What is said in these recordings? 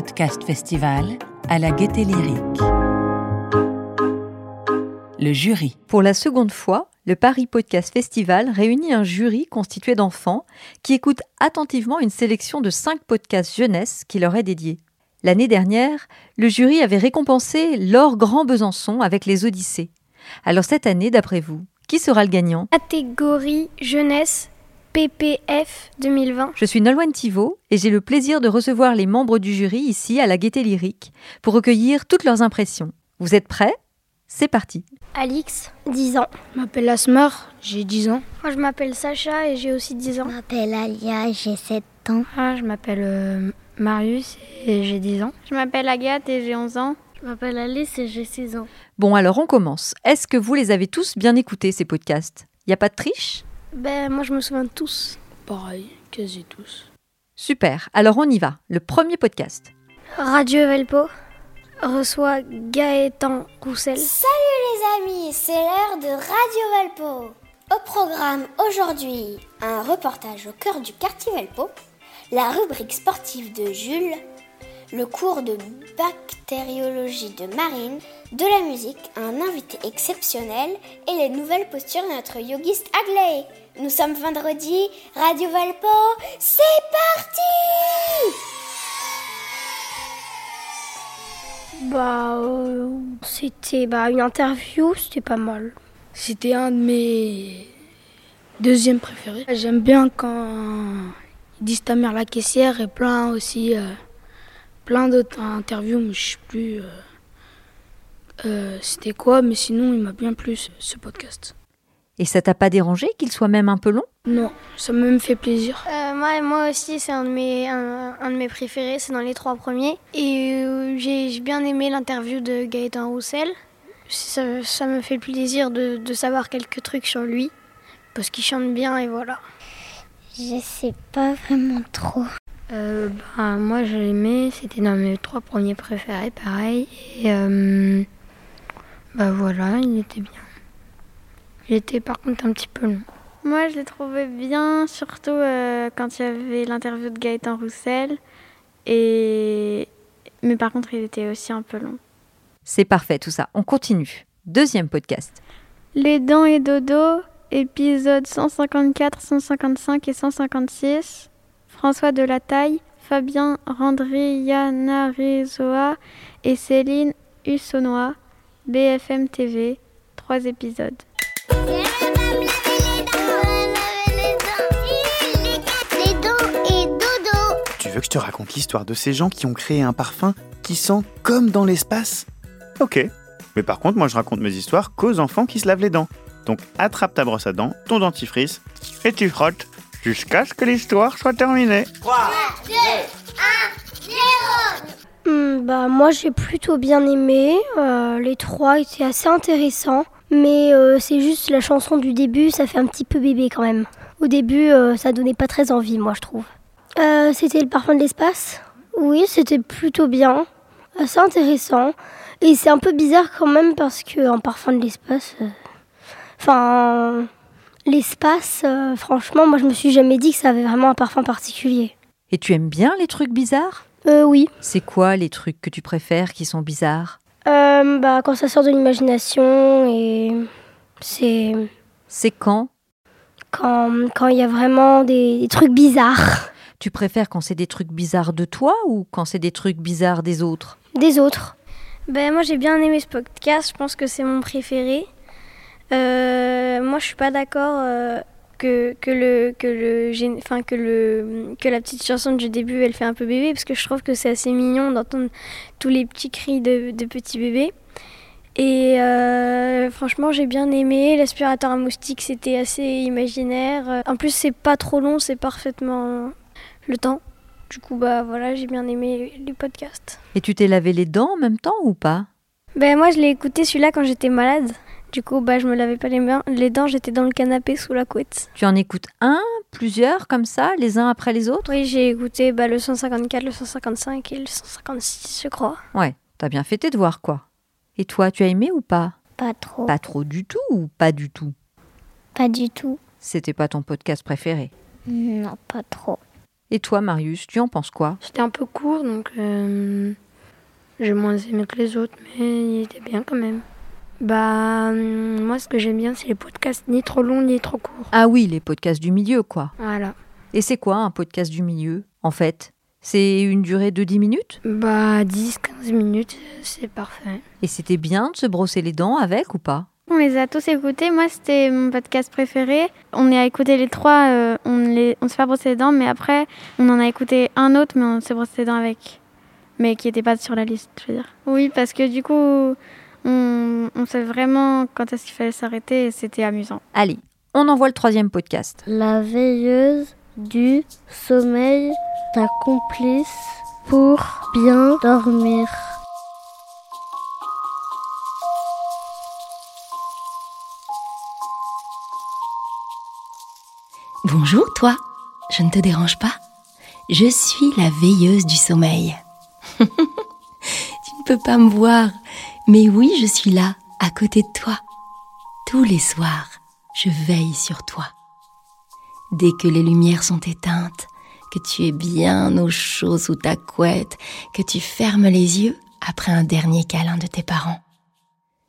Podcast Festival à la Gaieté Lyrique. Le jury. Pour la seconde fois, le Paris Podcast Festival réunit un jury constitué d'enfants qui écoutent attentivement une sélection de cinq podcasts jeunesse qui leur est dédiée. L'année dernière, le jury avait récompensé Laure Grand Besançon avec les Odyssées. Alors cette année, d'après vous, qui sera le gagnant? Catégorie jeunesse PPF 2020. Je suis Nolwenn Thivaud et j'ai le plaisir de recevoir les membres du jury ici à la Gaieté Lyrique pour recueillir toutes leurs impressions. Vous êtes prêts? C'est parti. Alix, 10 ans. Je m'appelle Asmar, j'ai 10 ans. Moi je m'appelle Sacha et j'ai aussi 10 ans. Je m'appelle Alia, j'ai 7 ans. Ah, je m'appelle euh, Marius et j'ai 10 ans. Je m'appelle Agathe et j'ai 11 ans. Je m'appelle Alice et j'ai 6 ans. Bon alors on commence. Est-ce que vous les avez tous bien écoutés ces podcasts? Il n'y a pas de triche? Ben moi je me souviens de tous. Pareil, quasi tous. Super, alors on y va. Le premier podcast. Radio Velpo reçoit Gaëtan Roussel. Salut les amis, c'est l'heure de Radio Valpo. Au programme aujourd'hui, un reportage au cœur du quartier Valpo, la rubrique sportive de Jules, le cours de bactériologie de Marine, de la musique, un invité exceptionnel et les nouvelles postures de notre yogiste Agley. Nous sommes vendredi, Radio Valpo, c'est parti Bah euh, c'était bah, une interview, c'était pas mal. C'était un de mes deuxièmes préférés. J'aime bien quand ils disent ta mère la caissière et plein aussi, euh, plein d'autres interviews, mais je sais plus euh, euh, c'était quoi, mais sinon il m'a bien plu ce, ce podcast. Et ça t'a pas dérangé qu'il soit même un peu long? Non, ça m'a même fait plaisir. Euh, moi, moi aussi, c'est un, de mes- un, un de mes préférés, c'est dans les trois premiers. Et euh, j'ai j'ai bien aimé l'interview de Gaëtan Roussel. Ça, ça me fait plaisir de, de savoir quelques trucs sur lui, parce qu'il chante bien et voilà. Je sais pas vraiment trop. Euh, bah, moi, j'ai aimé, c'était dans mes trois premiers préférés, pareil. Et euh, bah voilà, il était bien. Il était par contre un petit peu long. Moi, je l'ai trouvé bien, surtout euh, quand il y avait l'interview de Gaëtan Roussel. Et... Mais par contre, il était aussi un peu long. C'est parfait tout ça. On continue. Deuxième podcast. Les dents et dodo, épisodes 154, 155 et 156. François Delataille, Fabien Randrianarizoa et Céline Hussonnois, BFM TV, trois épisodes. Tu veux que je te raconte l'histoire de ces gens qui ont créé un parfum qui sent comme dans l'espace? Ok. Mais par contre, moi je raconte mes histoires qu'aux enfants qui se lavent les dents. Donc attrape ta brosse à dents, ton dentifrice, et tu frottes jusqu'à ce que l'histoire soit terminée. Hmm, bah, moi, j'ai plutôt bien aimé. Euh, les trois étaient assez intéressants. Mais euh, c'est juste la chanson du début, ça fait un petit peu bébé quand même. Au début, euh, ça donnait pas très envie, moi, je trouve. Euh, c'était le parfum de l'espace? Oui, c'était plutôt bien. Assez intéressant. Et c'est un peu bizarre quand même parce qu'un parfum de l'espace. Enfin. L'espace, euh, franchement, moi, je me suis jamais dit que ça avait vraiment un parfum particulier. Et tu aimes bien les trucs bizarres? Euh, oui. C'est quoi les trucs que tu préfères qui sont bizarres? Euh, bah, quand ça sort de l'imagination et c'est C'est quand? quand quand il y a vraiment des, des trucs bizarres Tu préfères quand c'est des trucs bizarres de toi ou quand c'est des trucs bizarres des autres? Des autres. Ben moi j'ai bien aimé ce podcast, je pense que c'est mon préféré. Euh, moi je suis pas d'accord euh, que, que le que le enfin que le que la petite chanson du début elle fait un peu bébé parce que je trouve que c'est assez mignon d'entendre tous les petits cris de, de petits bébés. Et euh, franchement, j'ai bien aimé. L'aspirateur à moustique, c'était assez imaginaire. En plus, c'est pas trop long, c'est parfaitement le temps. Du coup, bah voilà, j'ai bien aimé les podcasts. Et tu t'es lavé les dents en même temps ou pas? Ben moi, je l'ai écouté celui-là quand j'étais malade. Du coup, bah je me lavais pas les mains, les dents, j'étais dans le canapé sous la couette. Tu en écoutes un, plusieurs comme ça, les uns après les autres? Oui, j'ai écouté bah, le 154, le 155 et le 156, je crois. Ouais, t'as bien fait tes devoirs quoi. Et toi, tu as aimé ou pas? Pas trop. Pas trop du tout ou pas du tout? Pas du tout. C'était pas ton podcast préféré? Non, pas trop. Et toi, Marius, tu en penses quoi? C'était un peu court, donc euh, j'ai moins aimé que les autres, mais il était bien quand même. Bah, hum, moi, ce que j'aime bien, c'est les podcasts ni trop longs ni trop courts. Ah oui, les podcasts du milieu, quoi. Voilà. Et c'est quoi un podcast du milieu, en fait? C'est une durée de 10 minutes? Bah, 10-15 minutes, c'est parfait. Et c'était bien de se brosser les dents avec ou pas? On les a tous écoutés. Moi, c'était mon podcast préféré. On a écouté les trois. euh, on les, on s'est pas brossé les dents, mais après, on en a écouté un autre, mais on s'est brossé les dents avec. Mais qui n'était pas sur la liste, je veux dire. Oui, parce que du coup, on, on sait vraiment quand est-ce qu'il fallait s'arrêter et c'était amusant. Allez, on envoie le troisième podcast. La veilleuse du sommeil, ta complice pour bien dormir. Bonjour toi, je ne te dérange pas Je suis la veilleuse du sommeil. tu ne peux pas me voir, mais oui, je suis là, à côté de toi. Tous les soirs, je veille sur toi. Dès que les lumières sont éteintes, que tu es bien au chaud sous ta couette, que tu fermes les yeux après un dernier câlin de tes parents.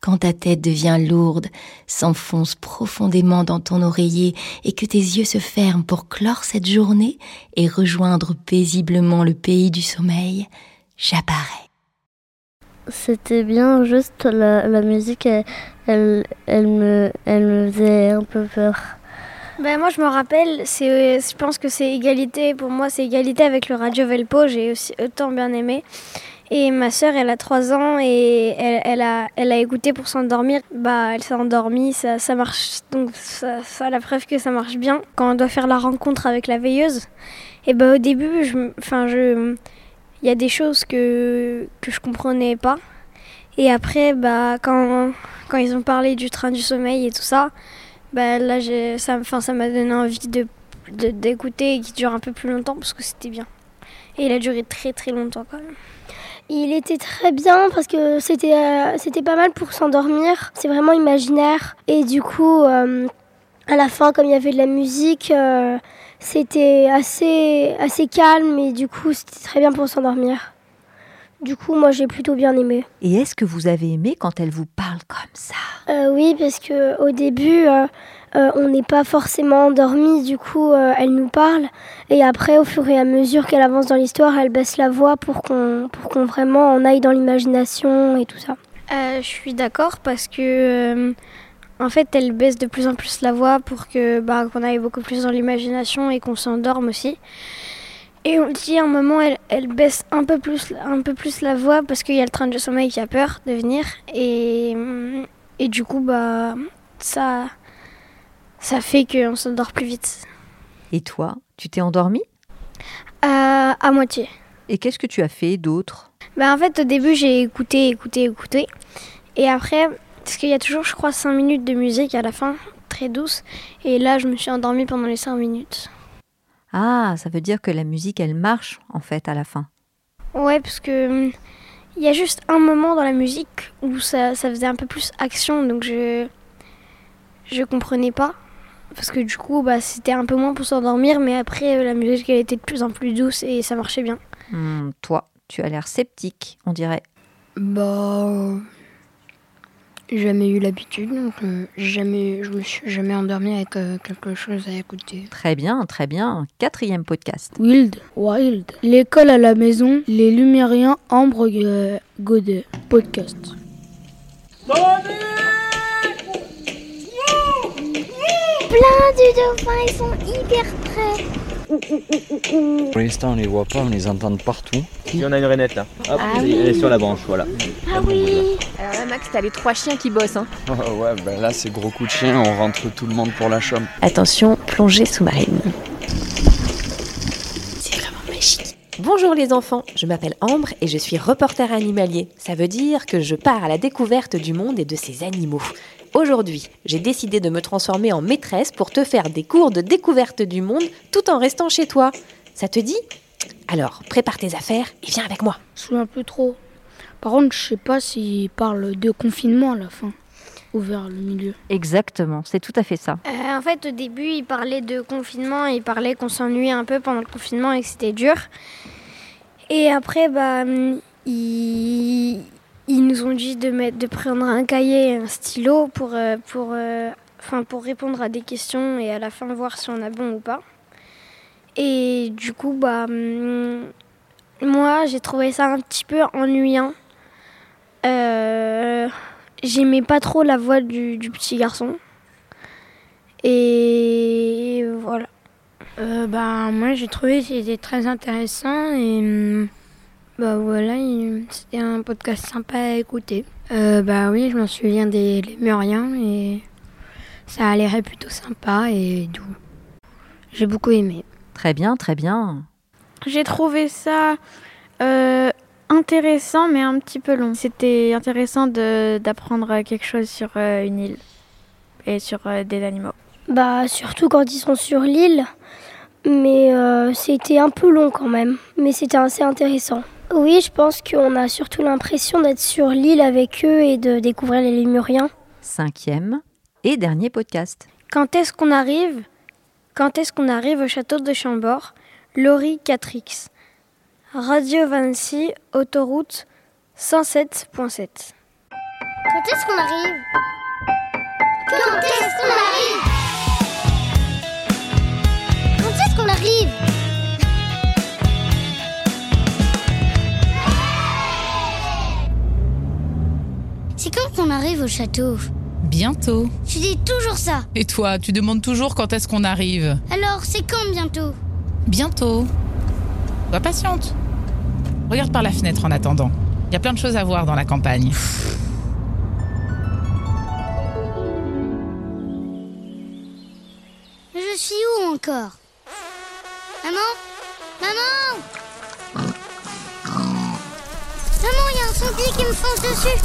Quand ta tête devient lourde, s'enfonce profondément dans ton oreiller et que tes yeux se ferment pour clore cette journée et rejoindre paisiblement le pays du sommeil, j'apparais. C'était bien, juste la, la musique, elle, elle, elle me, elle me faisait un peu peur. Ben moi je me rappelle, c'est, je pense que c'est égalité, pour moi c'est égalité avec le Radio Velpo, j'ai aussi autant bien aimé. Et ma sœur, elle a 3 ans et elle, elle a, elle a écouté pour s'endormir. Bah, elle s'est endormie, ça, ça marche. Donc, ça, ça la preuve que ça marche bien. Quand on doit faire la rencontre avec la veilleuse, et bah, au début, je, enfin, je, il y a des choses que, que je comprenais pas. Et après, bah, quand, quand ils ont parlé du train du sommeil et tout ça, bah, là, ça, enfin, ça m'a donné envie de, de- d'écouter et qui dure un peu plus longtemps parce que c'était bien. Et il a duré très très longtemps quand même. Il était très bien parce que c'était euh, pas mal pour s'endormir. C'est vraiment imaginaire. Et du coup, euh, à la fin, comme il y avait de la musique, euh, c'était assez, assez calme et du coup, c'était très bien pour s'endormir. Du coup, moi, j'ai plutôt bien aimé. Et est-ce que vous avez aimé quand elle vous parle comme ça? Euh, oui, parce que au début, euh, euh, on n'est pas forcément endormi. Du coup, euh, elle nous parle. Et après, au fur et à mesure qu'elle avance dans l'histoire, elle baisse la voix pour qu'on pour qu'on vraiment en aille dans l'imagination et tout ça. Euh, je suis d'accord parce que euh, en fait elle baisse de plus en plus la voix pour que bah, qu'on aille beaucoup plus dans l'imagination et qu'on s'endorme aussi. Et on dit à un moment elle, elle baisse un peu plus un peu plus la voix parce qu'il y a le train de sommeil qui a peur de venir et et du coup bah ça ça fait qu'on s'endort plus vite. Et toi, tu t'es endormi Euh, à moitié. Et qu'est-ce que tu as fait d'autre? Bah en fait au début j'ai écouté, écouté, écouté. Et après, parce qu'il y a toujours je crois 5 minutes de musique à la fin, très douce. Et là je me suis endormie pendant les 5 minutes. Ah, ça veut dire que la musique, elle marche, en fait, à la fin. Ouais parce que hum, il y a juste un moment dans la musique où ça, ça faisait un peu plus action donc je je comprenais pas. Parce que du coup bah, c'était un peu moins pour s'endormir mais après euh, la musique elle était de plus en plus douce et ça marchait bien. Hmm, toi, tu as l'air sceptique, on dirait. Bah, jamais eu l'habitude, donc euh, jamais, je me suis jamais endormie avec euh, quelque chose à écouter. Très bien, très bien. Quatrième podcast. Wild, Wild. L'école à la maison, les Lumériens, Ambre euh, Godet. Podcast. Plein du dauphin, ils sont hyper près. Pour l'instant, on les voit pas, on les entend de partout. Il y en a une rainette là. Hop, Ah elle, oui. elle est sur la branche, voilà. Ah oui. Alors là, Max, t'as les trois chiens qui bossent. Hein. ouais, ben là, c'est gros coup de chien, on rentre tout le monde pour la chambre. Attention, plongée sous-marine. C'est vraiment magique. Bonjour les enfants, je m'appelle Ambre et je suis reporter animalier. Ça veut dire que je pars à la découverte du monde et de ses animaux. Aujourd'hui, j'ai décidé de me transformer en maîtresse pour te faire des cours de découverte du monde tout en restant chez toi. Ça te dit? Alors, prépare tes affaires et viens avec moi. Je suis un peu trop. Par contre, je sais pas s'il parle de confinement à la fin. ouvert le milieu. Exactement, c'est tout à fait ça. Euh, en fait, au début, il parlait de confinement, il parlait qu'on s'ennuyait un peu pendant le confinement et que c'était dur. Et après, bah, ils, ils nous ont dit de, mettre, de prendre un cahier et un stylo pour, euh, pour, euh, enfin, pour répondre à des questions et à la fin voir si on a bon ou pas. Et du coup, bah, hum, moi, j'ai trouvé ça un petit peu ennuyant. Euh, J'aimais pas trop la voix du, du petit garçon. Et voilà. Euh, bah, moi, j'ai trouvé que c'était très intéressant et hum, bah voilà, il- c'était un podcast sympa à écouter. Euh, bah oui, je m'en souviens des Lémuriens et ça a l'air plutôt sympa et doux. J'ai beaucoup aimé. Très bien, très bien. J'ai trouvé ça euh, intéressant, mais un petit peu long. C'était intéressant de- d'apprendre quelque chose sur euh, une île et sur euh, des animaux. Bah, surtout quand ils sont sur l'île. Mais euh, c'était un peu long quand même. Mais c'était assez intéressant. Oui, je pense qu'on a surtout l'impression d'être sur l'île avec eux et de découvrir les lémuriens. Cinquième et dernier podcast. Quand est-ce qu'on arrive Quand est-ce qu'on arrive au château de Chambord Laurie 4X. Radio Vancy, autoroute 107.7. Quand est-ce qu'on arrive? Quand est-ce qu'on arrive? Quand est-ce qu'on arrive? C'est quand qu'on arrive au château? Bientôt. Tu dis toujours ça. Et toi, tu demandes toujours quand est-ce qu'on arrive? Alors, c'est quand bientôt? Bientôt. Sois patiente. Regarde par la fenêtre en attendant. Il y a plein de choses à voir dans la campagne. Je suis où encore? Maman? Maman Maman, il y a un sanglier qui me fonce dessus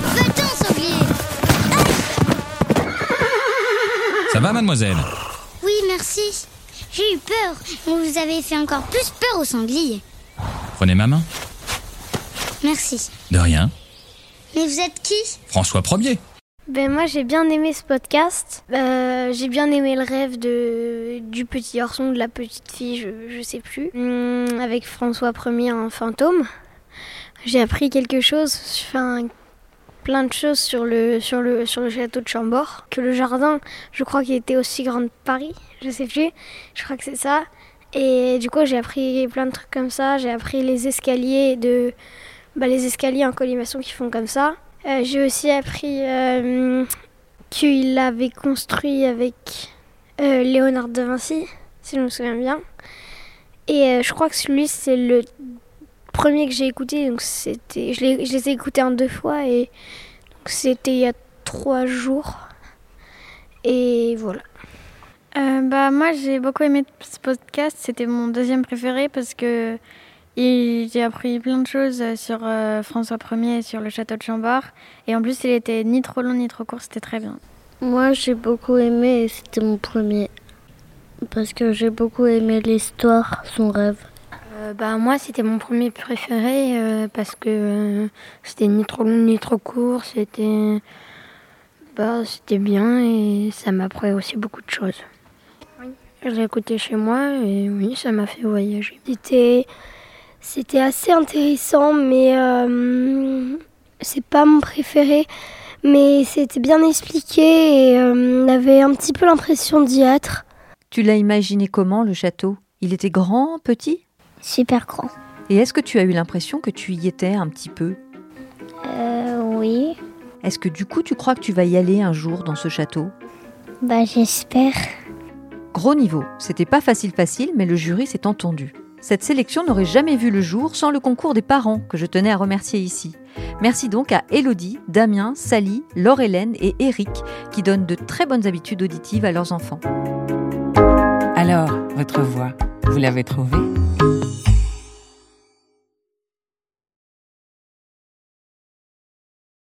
Va-t'en, sanglier Ça va, mademoiselle? Oui, merci. J'ai eu peur. Vous avez fait encore plus peur au sanglier. Prenez ma main. Merci. De rien. Mais vous êtes qui? François Premier. Ben moi j'ai bien aimé ce podcast. Euh, j'ai bien aimé le rêve de du petit garçon, de la petite fille, je, je sais plus, Hum, avec François Ier un fantôme. J'ai appris quelque chose, enfin plein de choses sur le sur le sur le château de Chambord. Que le jardin, je crois qu'il était aussi grand que Paris, je sais plus. Je crois que c'est ça. Et du coup j'ai appris plein de trucs comme ça. J'ai appris les escaliers de bah, les escaliers en colimaçon qui font comme ça. Euh, J'ai aussi appris euh, qu'il l'avait construit avec euh, Léonard de Vinci, si je me souviens bien. Et euh, je crois que celui c'est le premier que j'ai écouté, donc c'était, je, je les ai écoutés en deux fois et donc c'était il y a trois jours. Et voilà. Euh, bah, moi, j'ai beaucoup aimé ce podcast. C'était mon deuxième préféré parce que j'ai appris plein de choses sur euh, François Ier et sur le château de Chambord. Et en plus, il était ni trop long ni trop court. C'était très bien. Moi, j'ai beaucoup aimé et c'était mon premier. Parce que j'ai beaucoup aimé l'histoire, son rêve. Euh, bah, moi, c'était mon premier préféré euh, parce que euh, c'était ni trop long ni trop court. C'était bah, c'était bien et ça m'a appris aussi beaucoup de choses. Je l'ai écouté chez moi et oui, ça m'a fait voyager. C'était, c'était assez intéressant, mais euh, c'est pas mon préféré. Mais c'était bien expliqué et euh, on avait un petit peu l'impression d'y être. Tu l'as imaginé comment le château? Il était grand, petit? Super grand. Et est-ce que tu as eu l'impression que tu y étais un petit peu? Euh, oui. Est-ce que du coup tu crois que tu vas y aller un jour dans ce château? Bah, j'espère. Gros niveau, c'était pas facile facile, mais le jury s'est entendu. Cette sélection n'aurait jamais vu le jour sans le concours des parents, que je tenais à remercier ici. Merci donc à Elodie, Damien, Sally, Laure-Hélène et Eric, qui donnent de très bonnes habitudes auditives à leurs enfants. Alors, votre voix, vous l'avez trouvée